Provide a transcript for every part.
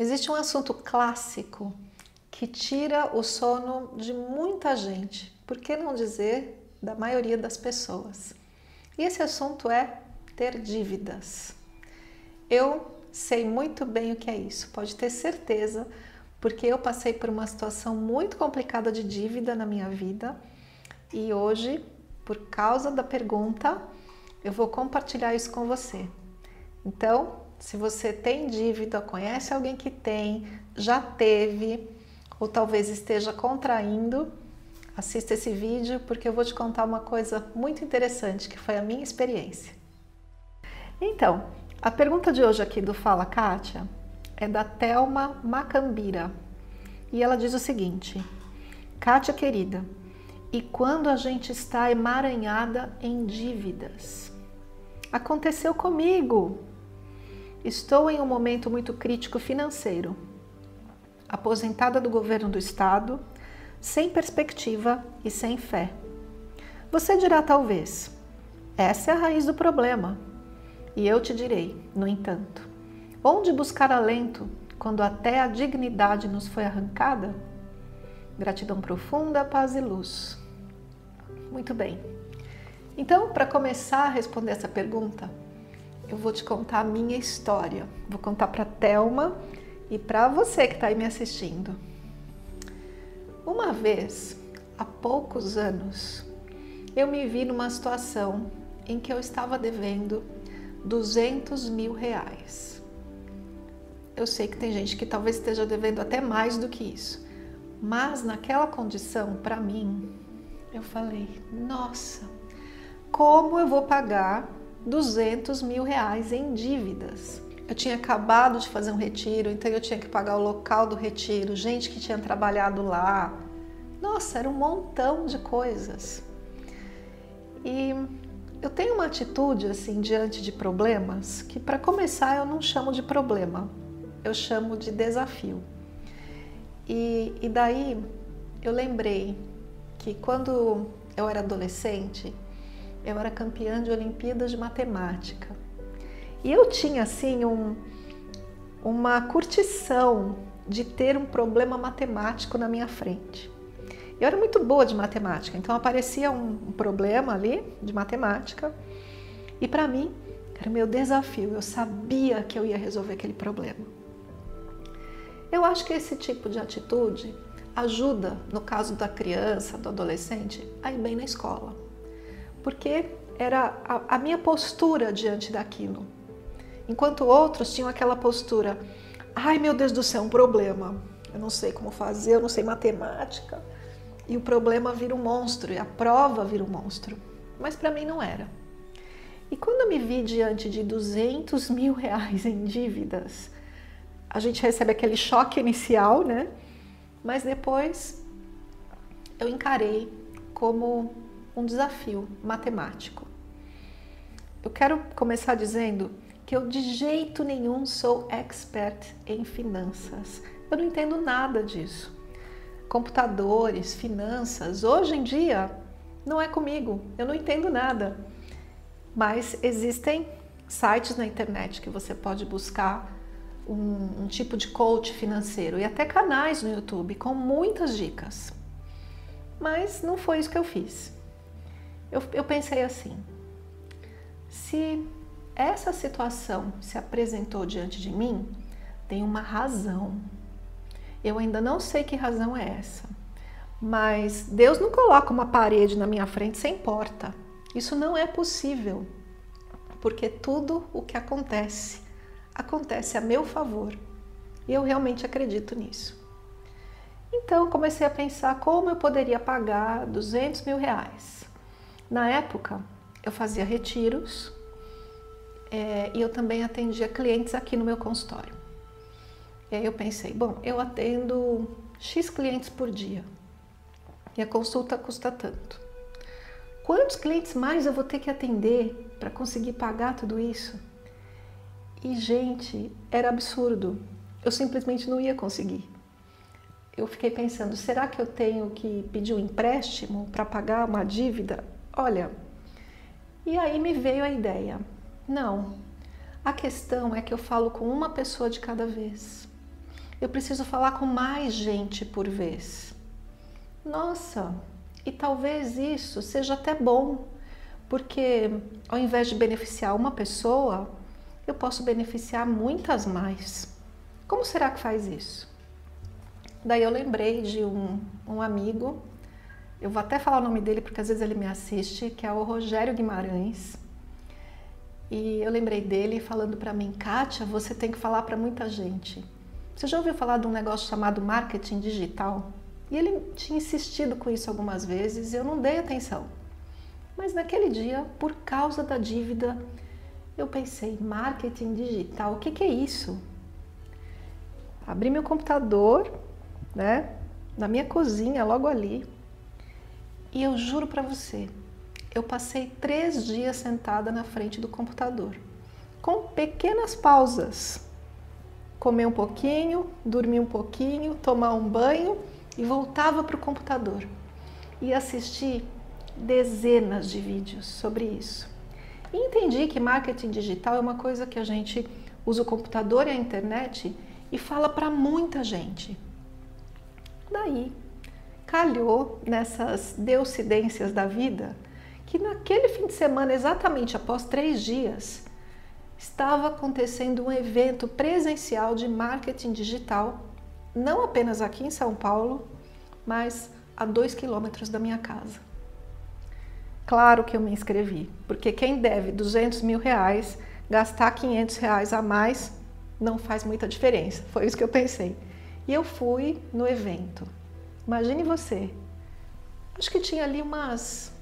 Existe um assunto clássico que tira o sono de muita gente, por que não dizer da maioria das pessoas? E esse assunto é ter dívidas. Eu sei muito bem o que é isso, pode ter certeza, porque eu passei por uma situação muito complicada de dívida na minha vida e hoje, por causa da pergunta, eu vou compartilhar isso com você. Então, se você tem dívida, conhece alguém que tem, já teve ou talvez esteja contraindo, assista esse vídeo porque eu vou te contar uma coisa muito interessante que foi a minha experiência. Então, a pergunta de hoje aqui do Fala Kátia é da Telma Macambira e ela diz o seguinte: Kátia querida, e quando a gente está emaranhada em dívidas? Aconteceu comigo. Estou em um momento muito crítico financeiro. Aposentada do governo do estado, sem perspectiva e sem fé. Você dirá talvez: essa é a raiz do problema. E eu te direi, no entanto, onde buscar alento quando até a dignidade nos foi arrancada? Gratidão profunda, paz e luz. Muito bem. Então, para começar a responder essa pergunta, eu vou te contar a minha história. Vou contar para Telma e para você que está aí me assistindo. Uma vez, há poucos anos, eu me vi numa situação em que eu estava devendo 200 mil reais. Eu sei que tem gente que talvez esteja devendo até mais do que isso, mas naquela condição, para mim, eu falei: nossa, como eu vou pagar 200 mil reais em dívidas. Eu tinha acabado de fazer um retiro, então eu tinha que pagar o local do retiro, gente que tinha trabalhado lá. Nossa, era um montão de coisas. E eu tenho uma atitude assim diante de problemas que, para começar, eu não chamo de problema, eu chamo de desafio. E, e daí eu lembrei que quando eu era adolescente, eu era campeã de Olimpíadas de Matemática. E eu tinha assim um, uma curtição de ter um problema matemático na minha frente. Eu era muito boa de matemática, então aparecia um, problema ali de matemática e para mim era o meu desafio. Eu sabia que eu ia resolver aquele problema. Eu acho que esse tipo de atitude ajuda, no caso da criança, do adolescente, a ir bem na escola porque era a, a minha postura diante daquilo. Enquanto outros tinham aquela postura: ai meu Deus do céu, um problema. Eu não sei como fazer, eu não sei matemática. E o problema vira um monstro, e a prova vira um monstro. Mas para mim não era. E quando eu me vi diante de 200 mil reais em dívidas, a gente recebe aquele choque inicial, né? Mas depois eu encarei como um desafio matemático. Eu quero começar dizendo que eu de jeito nenhum sou expert em finanças. Eu não entendo nada disso. Computadores, finanças, hoje em dia não é comigo, eu não entendo nada. Mas existem sites na internet que você pode buscar um, um, tipo de coach financeiro e até canais no YouTube com muitas dicas. Mas não foi isso que eu fiz eu, eu pensei assim: se essa situação se apresentou diante de mim, tem uma razão. Eu ainda não sei que razão é essa, mas Deus não coloca uma parede na minha frente sem porta. Isso não é possível, porque tudo o que acontece acontece a meu favor e eu realmente acredito nisso. Então comecei a pensar como eu poderia pagar 200 mil reais na época, eu fazia retiros é, e eu também atendia clientes aqui no meu consultório. E aí eu pensei, bom, eu atendo X clientes por dia e a consulta custa tanto. Quantos clientes mais eu vou ter que atender para conseguir pagar tudo isso? E, gente, era absurdo. Eu simplesmente não ia conseguir. Eu fiquei pensando, será que eu tenho que pedir um empréstimo para pagar uma dívida? Olha, e aí me veio a ideia. Não, a questão é que eu falo com uma pessoa de cada vez. Eu preciso falar com mais gente por vez. Nossa, e talvez isso seja até bom, porque ao invés de beneficiar uma pessoa, eu posso beneficiar muitas mais. Como será que faz isso? Daí eu lembrei de um, um amigo, eu vou até falar o nome dele porque às vezes ele me assiste, que é o Rogério Guimarães. E eu lembrei dele falando para mim, Kátia, você tem que falar para muita gente. Você já ouviu falar de um negócio chamado marketing digital? E ele tinha insistido com isso algumas vezes e eu não dei atenção. Mas naquele dia, por causa da dívida, eu pensei: marketing digital, o que, que é isso? Abri meu computador, né, na minha cozinha, logo ali, e eu juro para você, eu passei três dias sentada na frente do computador, com pequenas pausas. Comer um pouquinho, dormir um pouquinho, tomar um banho e voltava para o computador e assisti dezenas de vídeos sobre isso. E entendi que marketing digital é uma coisa que a gente usa o computador e a internet e fala para muita gente. Daí, calhou nessas deucidências da vida que naquele fim de semana, exatamente após três dias, estava acontecendo um evento presencial de marketing digital não apenas aqui em São Paulo, mas a dois quilômetros da minha casa. Claro que eu me inscrevi, porque quem deve 200 mil reais, gastar 500 reais a mais não faz muita diferença. Foi isso que eu pensei. E eu fui no evento. Imagine você. Acho que tinha ali umas,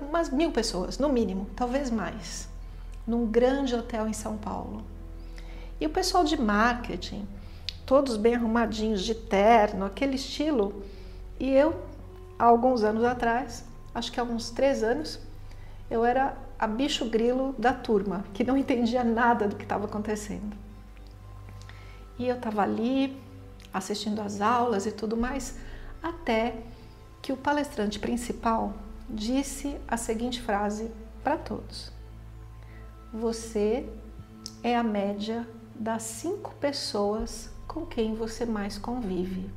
umas mil pessoas, no mínimo, talvez mais, num grande hotel em São Paulo. E o pessoal de marketing todos bem arrumadinhos, de terno, aquele estilo. E eu, há alguns anos atrás, acho que há uns três anos, eu era a bicho grilo da turma, que não entendia nada do que estava acontecendo. E eu estava ali, assistindo às aulas e tudo mais, até que o palestrante principal disse a seguinte frase para todos: Você é a média das cinco pessoas com quem você mais convive.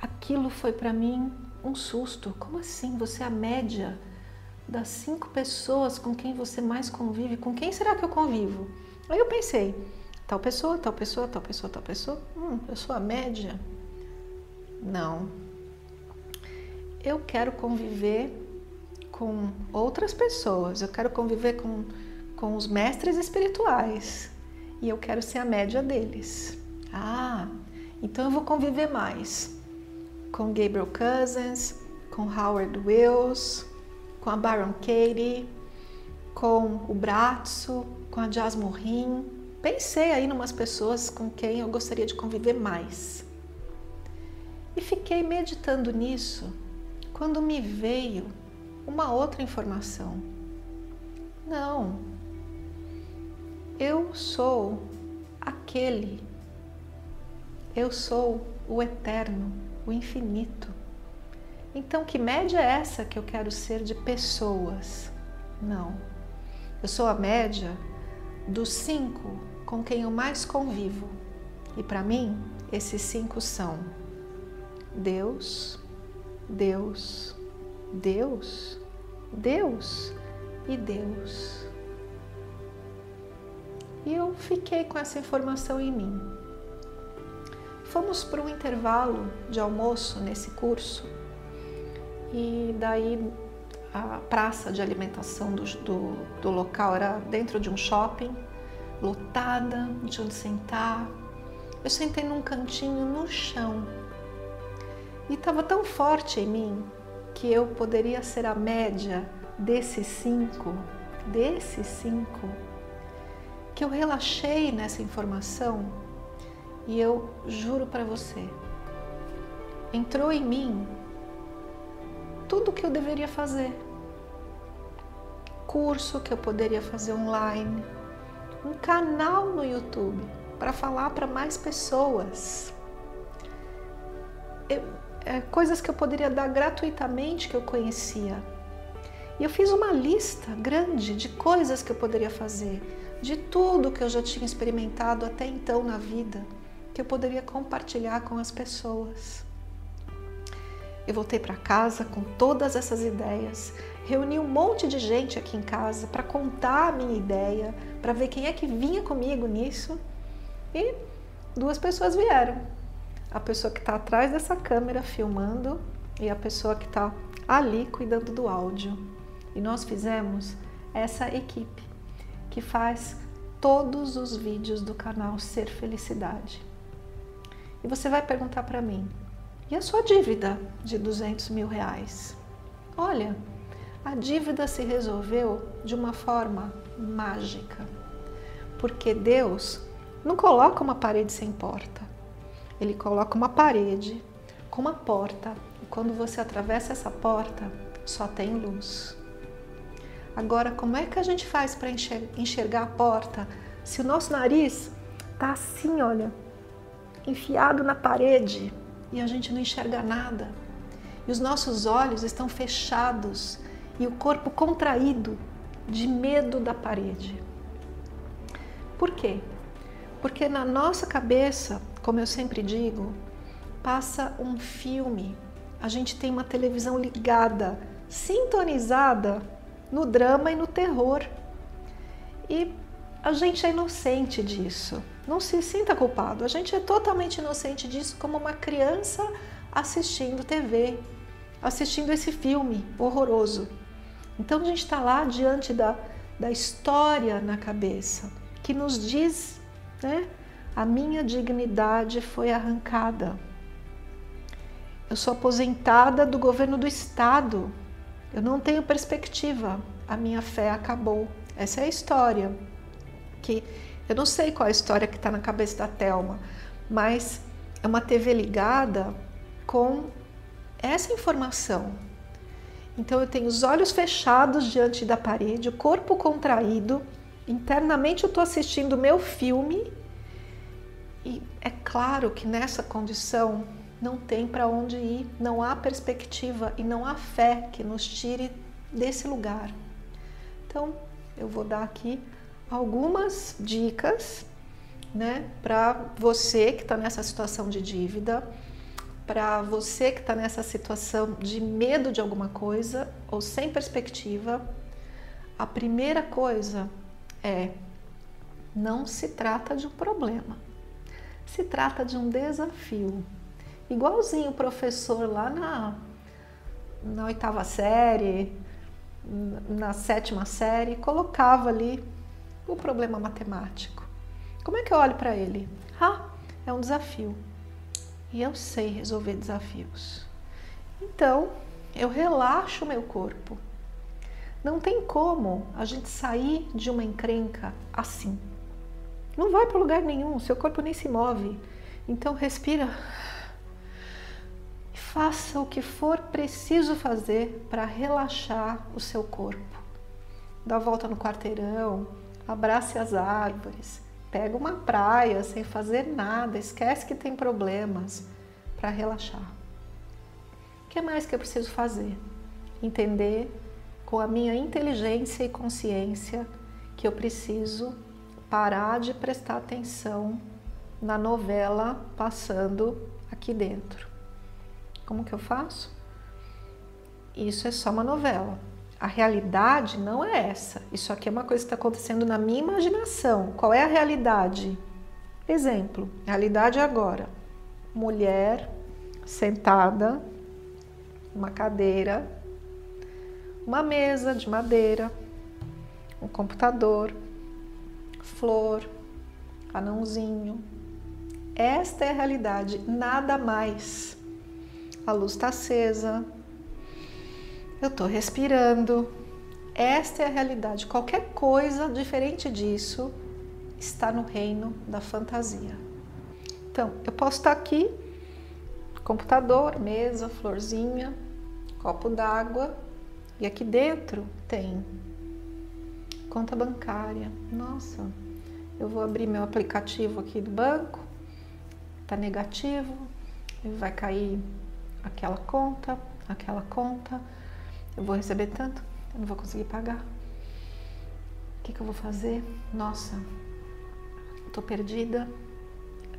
Aquilo foi para mim um susto. Como assim? Você é a média das cinco pessoas com quem você mais convive? Com quem será que eu convivo? Aí eu pensei, tal pessoa, tal pessoa, tal pessoa, tal pessoa. Hum, eu sou a média? Não. Eu quero conviver com outras pessoas. Eu quero conviver com, com os mestres espirituais e eu quero ser a média deles. Ah, então eu vou conviver mais com Gabriel Cousins, com Howard Wills, com a Baron Katie, com o Bratzo, com a Jasmine Rin. Pensei aí em umas pessoas com quem eu gostaria de conviver mais. E fiquei meditando nisso quando me veio uma outra informação. Não, eu sou aquele. Eu sou o eterno, o infinito. Então, que média é essa que eu quero ser de pessoas? Não. Eu sou a média dos cinco com quem eu mais convivo. E para mim, esses cinco são Deus, Deus, Deus, Deus e Deus. E eu fiquei com essa informação em mim. Fomos para um intervalo de almoço nesse curso e daí a praça de alimentação do, do, do local era dentro de um shopping, lotada, tinha onde sentar. Eu sentei num cantinho no chão e estava tão forte em mim que eu poderia ser a média desses cinco, desses cinco que eu relaxei nessa informação e eu juro para você, entrou em mim tudo o que eu deveria fazer. Curso que eu poderia fazer online, um canal no YouTube para falar para mais pessoas. Eu, é, coisas que eu poderia dar gratuitamente que eu conhecia. E eu fiz uma lista grande de coisas que eu poderia fazer, de tudo que eu já tinha experimentado até então na vida, que eu poderia compartilhar com as pessoas. Eu voltei para casa com todas essas ideias, reuni um monte de gente aqui em casa para contar a minha ideia, para ver quem é que vinha comigo nisso. E duas pessoas vieram. A pessoa que está atrás dessa câmera filmando e a pessoa que está ali cuidando do áudio. E nós fizemos essa equipe que faz todos os vídeos do canal Ser Felicidade. E você vai perguntar para mim, e a sua dívida de 200 mil reais? Olha, a dívida se resolveu de uma forma mágica, porque Deus não coloca uma parede sem porta. Ele coloca uma parede com uma porta e quando você atravessa essa porta, só tem luz. Agora, como é que a gente faz para enxergar a porta se o nosso nariz tá assim, olha, enfiado na parede? E a gente não enxerga nada. E os nossos olhos estão fechados e o corpo contraído de medo da parede. Por quê? Porque na nossa cabeça, como eu sempre digo, passa um filme. A gente tem uma televisão ligada, sintonizada no drama e no terror. E a gente é inocente disso. Não se sinta culpado. A gente é totalmente inocente disso, como uma criança assistindo TV, assistindo esse filme horroroso. Então a gente está lá diante da, da história na cabeça, que nos diz, né? A minha dignidade foi arrancada. Eu sou aposentada do governo do estado. Eu não tenho perspectiva. A minha fé acabou. Essa é a história que eu não sei qual a história que está na cabeça da Telma, mas é uma TV ligada com essa informação. Então eu tenho os olhos fechados diante da parede, o corpo contraído, internamente eu estou assistindo o meu filme e é claro que nessa condição não tem para onde ir, não há perspectiva e não há fé que nos tire desse lugar. Então eu vou dar aqui algumas dicas né, para você que está nessa situação de dívida, para você que está nessa situação de medo de alguma coisa ou sem perspectiva. A primeira coisa é não se trata de um problema, se trata de um desafio. Igualzinho o professor lá na, na oitava série, na sétima série, colocava ali o problema matemático. Como é que eu olho para ele? Ah, é um desafio. E eu sei resolver desafios. Então, eu relaxo o meu corpo. Não tem como a gente sair de uma encrenca assim. Não vai para lugar nenhum, seu corpo nem se move. Então respira. E faça o que for preciso fazer para relaxar o seu corpo. Dá volta no quarteirão, abrace as árvores, pega uma praia sem fazer nada, esquece que tem problemas para relaxar. O que mais que eu preciso fazer? Entender com a minha inteligência e consciência que eu preciso parar de prestar atenção na novela passando aqui dentro. Como que eu faço? Isso é só uma novela. A realidade não é essa. Isso aqui é uma coisa que está acontecendo na minha imaginação. Qual é a realidade? Exemplo: realidade agora. Mulher sentada, uma cadeira, uma mesa de madeira, um computador, flor, anãozinho. Esta é a realidade, nada mais. A luz está acesa, eu estou respirando. Esta é a realidade. Qualquer coisa diferente disso está no reino da fantasia. Então, eu posso estar aqui, computador, mesa, florzinha, copo d'água, e aqui dentro tem conta bancária. Nossa, eu vou abrir meu aplicativo aqui do banco, tá negativo, vai cair aquela conta, aquela conta, eu vou receber tanto, eu não vou conseguir pagar. O que, que eu vou fazer? Nossa, estou perdida.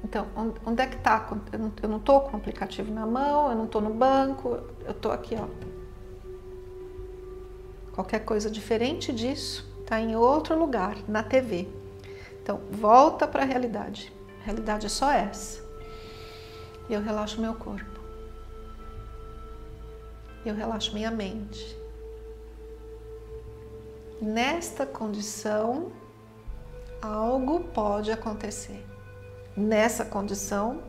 Então, onde é que está? Eu não estou com o aplicativo na mão, eu não estou no banco, eu estou aqui, ó. Qualquer coisa diferente disso está em outro lugar, na TV. Então, volta para a realidade. A realidade é só essa. E eu relaxo meu corpo. Eu relaxo minha mente. Nesta condição, algo pode acontecer. Nessa condição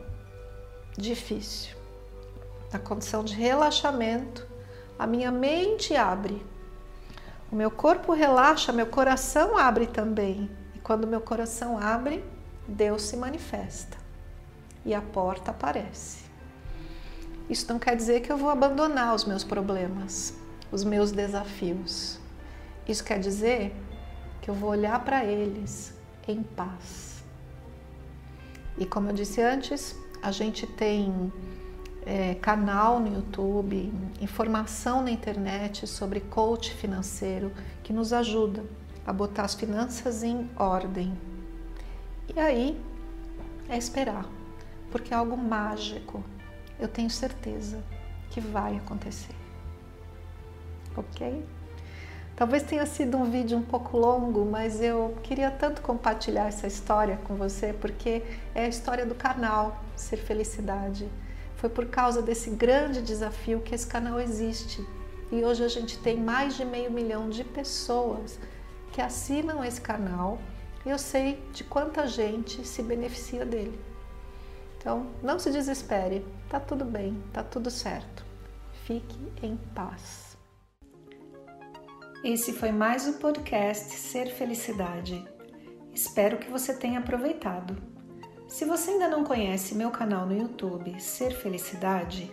difícil, na condição de relaxamento, a minha mente abre o meu corpo relaxa, meu coração abre também. E quando meu coração abre, Deus se manifesta e a porta aparece. Isso não quer dizer que eu vou abandonar os meus problemas, os meus desafios. Isso quer dizer que eu vou olhar para eles em paz. E como eu disse antes, a gente tem é, canal no YouTube, informação na internet sobre coach financeiro que nos ajuda a botar as finanças em ordem. E aí é esperar, porque é algo mágico, eu tenho certeza que vai acontecer. Ok? Talvez tenha sido um vídeo um pouco longo, mas eu queria tanto compartilhar essa história com você, porque é a história do canal Ser Felicidade foi por causa desse grande desafio que esse canal existe. E hoje a gente tem mais de meio milhão de pessoas que assinam esse canal e eu sei de quanta gente se beneficia dele. Então, não se desespere, tá tudo bem, tá tudo certo. Fique em paz. Esse foi mais o podcast Ser Felicidade. Espero que você tenha aproveitado. Se você ainda não conhece meu canal no YouTube Ser Felicidade,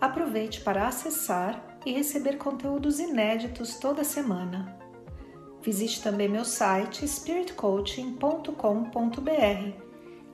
aproveite para acessar e receber conteúdos inéditos toda semana. Visite também meu site spiritcoaching.com.br